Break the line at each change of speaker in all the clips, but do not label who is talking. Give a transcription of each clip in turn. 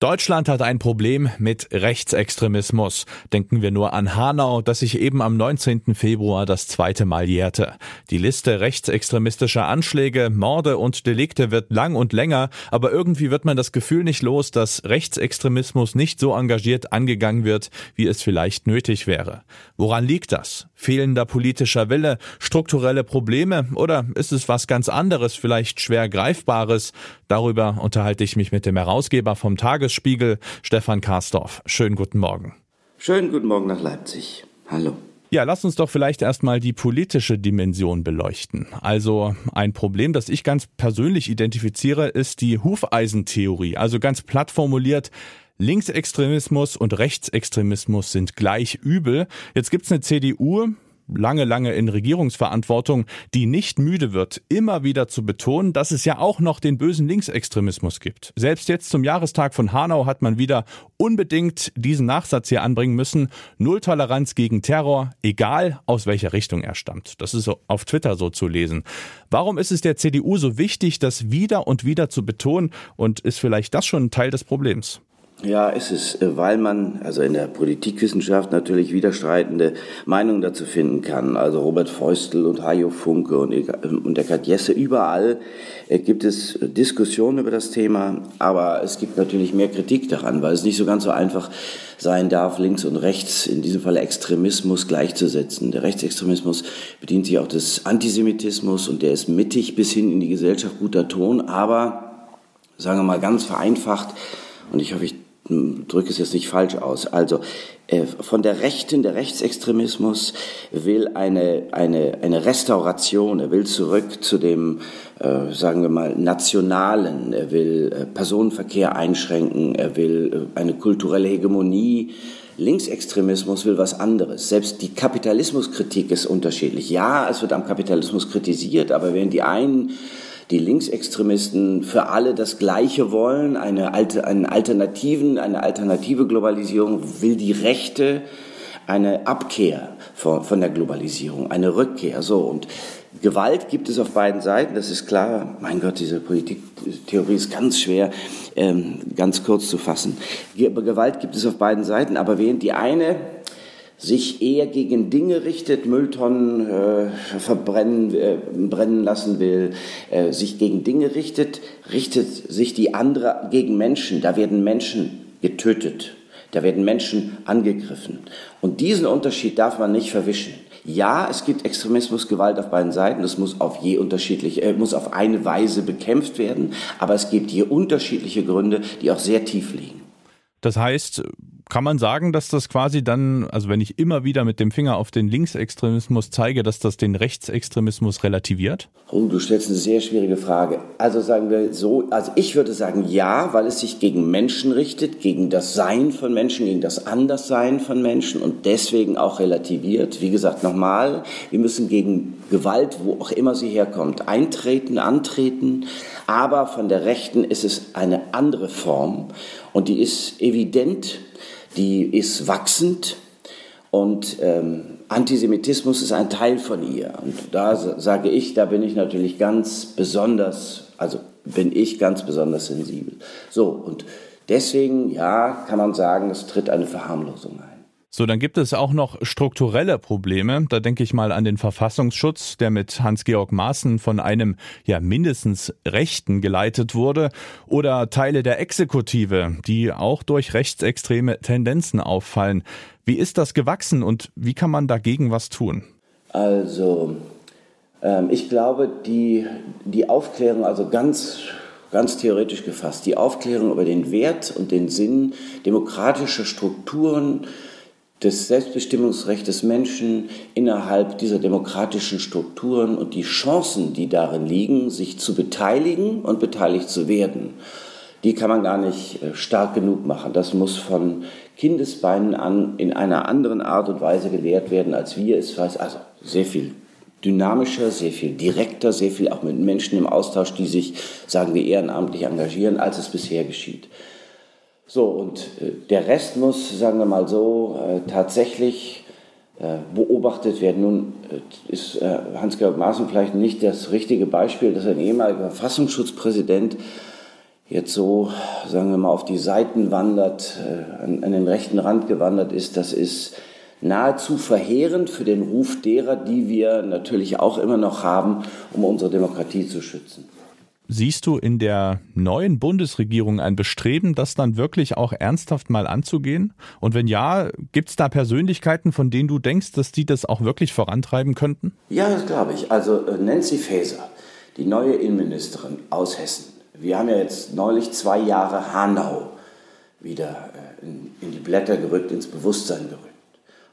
Deutschland hat ein Problem mit Rechtsextremismus. Denken wir nur an Hanau, das sich eben am 19. Februar das zweite Mal jährte. Die Liste rechtsextremistischer Anschläge, Morde und Delikte wird lang und länger, aber irgendwie wird man das Gefühl nicht los, dass Rechtsextremismus nicht so engagiert angegangen wird, wie es vielleicht nötig wäre. Woran liegt das? Fehlender politischer Wille, strukturelle Probleme oder ist es was ganz anderes, vielleicht schwer greifbares? Darüber unterhalte ich mich mit dem Herausgeber vom Tagesspiegel, Stefan Karsdorf. Schönen guten Morgen.
Schönen guten Morgen nach Leipzig. Hallo.
Ja, lass uns doch vielleicht erstmal die politische Dimension beleuchten. Also ein Problem, das ich ganz persönlich identifiziere, ist die Hufeisentheorie. Also ganz platt formuliert, Linksextremismus und Rechtsextremismus sind gleich übel. Jetzt gibt's eine CDU, lange, lange in Regierungsverantwortung, die nicht müde wird, immer wieder zu betonen, dass es ja auch noch den bösen Linksextremismus gibt. Selbst jetzt zum Jahrestag von Hanau hat man wieder unbedingt diesen Nachsatz hier anbringen müssen. Null Toleranz gegen Terror, egal aus welcher Richtung er stammt. Das ist auf Twitter so zu lesen. Warum ist es der CDU so wichtig, das wieder und wieder zu betonen und ist vielleicht das schon Teil des Problems?
Ja, ist es, äh, weil man also in der Politikwissenschaft natürlich widerstreitende Meinungen dazu finden kann. Also Robert Feustel und Hajo Funke und, und Eckhard Jesse, überall äh, gibt es Diskussionen über das Thema, aber es gibt natürlich mehr Kritik daran, weil es nicht so ganz so einfach sein darf, links und rechts, in diesem Fall Extremismus gleichzusetzen. Der Rechtsextremismus bedient sich auch des Antisemitismus und der ist mittig bis hin in die Gesellschaft guter Ton, aber sagen wir mal ganz vereinfacht, und ich hoffe, ich drücke es jetzt nicht falsch aus. Also äh, von der Rechten, der Rechtsextremismus will eine, eine, eine Restauration, er will zurück zu dem, äh, sagen wir mal, Nationalen, er will äh, Personenverkehr einschränken, er will äh, eine kulturelle Hegemonie, Linksextremismus will was anderes. Selbst die Kapitalismuskritik ist unterschiedlich. Ja, es wird am Kapitalismus kritisiert, aber wenn die einen die Linksextremisten für alle das Gleiche wollen, eine, alte, einen Alternativen, eine alternative Globalisierung, will die Rechte eine Abkehr von, von der Globalisierung, eine Rückkehr. So und Gewalt gibt es auf beiden Seiten, das ist klar. Mein Gott, diese Politiktheorie ist ganz schwer, ähm, ganz kurz zu fassen. Gewalt gibt es auf beiden Seiten, aber während die eine sich eher gegen Dinge richtet, Mülltonnen äh, verbrennen, äh, brennen lassen will, äh, sich gegen Dinge richtet, richtet sich die andere gegen Menschen. Da werden Menschen getötet, da werden Menschen angegriffen. Und diesen Unterschied darf man nicht verwischen. Ja, es gibt Extremismus, Gewalt auf beiden Seiten. Das muss auf je unterschiedlich, äh, muss auf eine Weise bekämpft werden. Aber es gibt hier unterschiedliche Gründe, die auch sehr tief liegen.
Das heißt, kann man sagen, dass das quasi dann, also wenn ich immer wieder mit dem Finger auf den Linksextremismus zeige, dass das den Rechtsextremismus relativiert?
Oh, du stellst eine sehr schwierige Frage. Also sagen wir so, also ich würde sagen ja, weil es sich gegen Menschen richtet, gegen das Sein von Menschen, gegen das Anderssein von Menschen und deswegen auch relativiert. Wie gesagt, nochmal, wir müssen gegen Gewalt, wo auch immer sie herkommt, eintreten, antreten. Aber von der Rechten ist es eine andere Form und die ist evident die ist wachsend und ähm, Antisemitismus ist ein Teil von ihr. Und da sage ich, da bin ich natürlich ganz besonders, also bin ich ganz besonders sensibel. So, und deswegen, ja, kann man sagen, es tritt eine Verharmlosung ein.
So, dann gibt es auch noch strukturelle Probleme. Da denke ich mal an den Verfassungsschutz, der mit Hans-Georg Maaßen von einem ja mindestens Rechten geleitet wurde, oder Teile der Exekutive, die auch durch rechtsextreme Tendenzen auffallen. Wie ist das gewachsen und wie kann man dagegen was tun?
Also, ähm, ich glaube, die, die Aufklärung, also ganz ganz theoretisch gefasst, die Aufklärung über den Wert und den Sinn demokratischer Strukturen, des Selbstbestimmungsrechts des Menschen innerhalb dieser demokratischen Strukturen und die Chancen, die darin liegen, sich zu beteiligen und beteiligt zu werden, die kann man gar nicht äh, stark genug machen. Das muss von Kindesbeinen an in einer anderen Art und Weise gelehrt werden, als wir es weiß. Also sehr viel dynamischer, sehr viel direkter, sehr viel auch mit Menschen im Austausch, die sich, sagen wir, ehrenamtlich engagieren, als es bisher geschieht. So, und äh, der Rest muss, sagen wir mal so, äh, tatsächlich äh, beobachtet werden. Nun ist Hans-Georg Maaßen vielleicht nicht das richtige Beispiel, dass ein ehemaliger Verfassungsschutzpräsident jetzt so, sagen wir mal, auf die Seiten wandert, an, an den rechten Rand gewandert ist. Das ist nahezu verheerend für den Ruf derer, die wir natürlich auch immer noch haben, um unsere Demokratie zu schützen.
Siehst du in der neuen Bundesregierung ein Bestreben, das dann wirklich auch ernsthaft mal anzugehen? Und wenn ja, gibt es da Persönlichkeiten, von denen du denkst, dass die das auch wirklich vorantreiben könnten?
Ja, das glaube ich. Also äh, Nancy Faeser, die neue Innenministerin aus Hessen. Wir haben ja jetzt neulich zwei Jahre Hanau wieder äh, in, in die Blätter gerückt, ins Bewusstsein gerückt.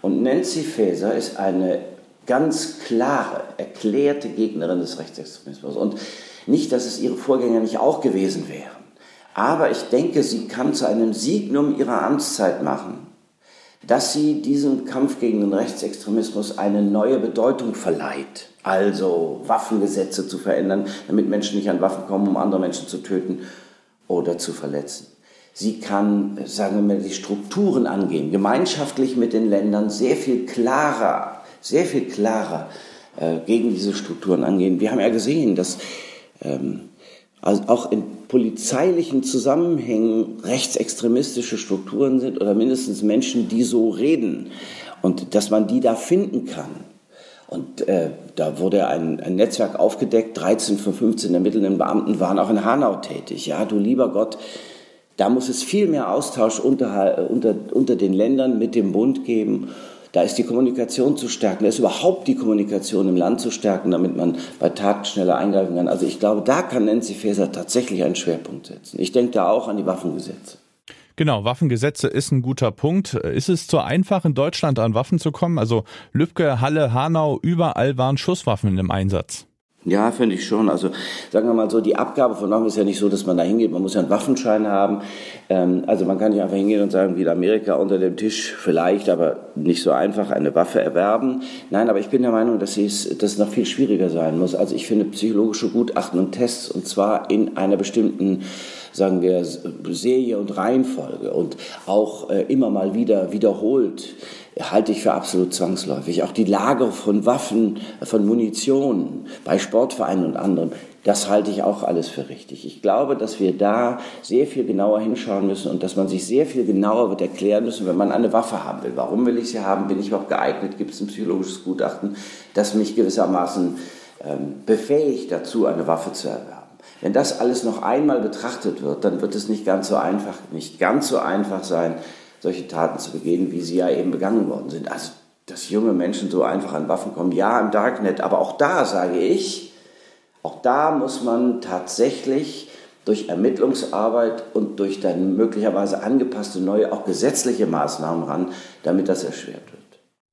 Und Nancy Faeser ist eine ganz klare, erklärte Gegnerin des Rechtsextremismus. Und nicht, dass es ihre Vorgänger nicht auch gewesen wären. Aber ich denke, sie kann zu einem Signum ihrer Amtszeit machen, dass sie diesem Kampf gegen den Rechtsextremismus eine neue Bedeutung verleiht. Also Waffengesetze zu verändern, damit Menschen nicht an Waffen kommen, um andere Menschen zu töten oder zu verletzen. Sie kann, sagen wir mal, die Strukturen angehen, gemeinschaftlich mit den Ländern sehr viel klarer, sehr viel klarer äh, gegen diese Strukturen angehen. Wir haben ja gesehen, dass ähm, also auch in polizeilichen Zusammenhängen rechtsextremistische Strukturen sind oder mindestens Menschen, die so reden und dass man die da finden kann. Und äh, da wurde ein, ein, Netzwerk aufgedeckt, 13 von 15 ermittelnden Beamten waren auch in Hanau tätig. Ja, du lieber Gott, da muss es viel mehr Austausch unter, unter, unter den Ländern mit dem Bund geben. Da ist die Kommunikation zu stärken, da ist überhaupt die Kommunikation im Land zu stärken, damit man bei Taten schneller eingreifen kann. Also ich glaube, da kann Nancy Faeser tatsächlich einen Schwerpunkt setzen. Ich denke da auch an die Waffengesetze.
Genau, Waffengesetze ist ein guter Punkt. Ist es zu einfach, in Deutschland an Waffen zu kommen? Also Lübcke, Halle, Hanau, überall waren Schusswaffen im Einsatz.
Ja, finde ich schon. Also sagen wir mal so, die Abgabe von Waffen ist ja nicht so, dass man da hingeht. Man muss ja einen Waffenschein haben. Ähm, also man kann nicht einfach hingehen und sagen, wie in Amerika unter dem Tisch vielleicht, aber nicht so einfach eine Waffe erwerben. Nein, aber ich bin der Meinung, dass es dass es noch viel schwieriger sein muss. Also ich finde psychologische Gutachten und Tests und zwar in einer bestimmten sagen wir, Serie und Reihenfolge und auch äh, immer mal wieder wiederholt halte ich für absolut zwangsläufig. Auch die Lager von Waffen, von Munition bei Sportvereinen und anderen, das halte ich auch alles für richtig. Ich glaube, dass wir da sehr viel genauer hinschauen müssen und dass man sich sehr viel genauer wird erklären müssen, wenn man eine Waffe haben will. Warum will ich sie haben? Bin ich überhaupt geeignet? Gibt es ein psychologisches Gutachten, das mich gewissermaßen ähm, befähigt dazu, eine Waffe zu erwerben? Wenn das alles noch einmal betrachtet wird, dann wird es nicht ganz so einfach, nicht ganz so einfach sein, solche Taten zu begehen, wie sie ja eben begangen worden sind. Also, dass junge Menschen so einfach an Waffen kommen, ja, im Darknet, aber auch da sage ich, auch da muss man tatsächlich durch Ermittlungsarbeit und durch dann möglicherweise angepasste neue, auch gesetzliche Maßnahmen ran, damit das erschwert wird.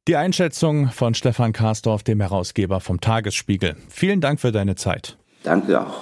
Die Einschätzung von Stefan Karsdorf, dem Herausgeber vom Tagesspiegel. Vielen Dank für deine Zeit.
Danke auch.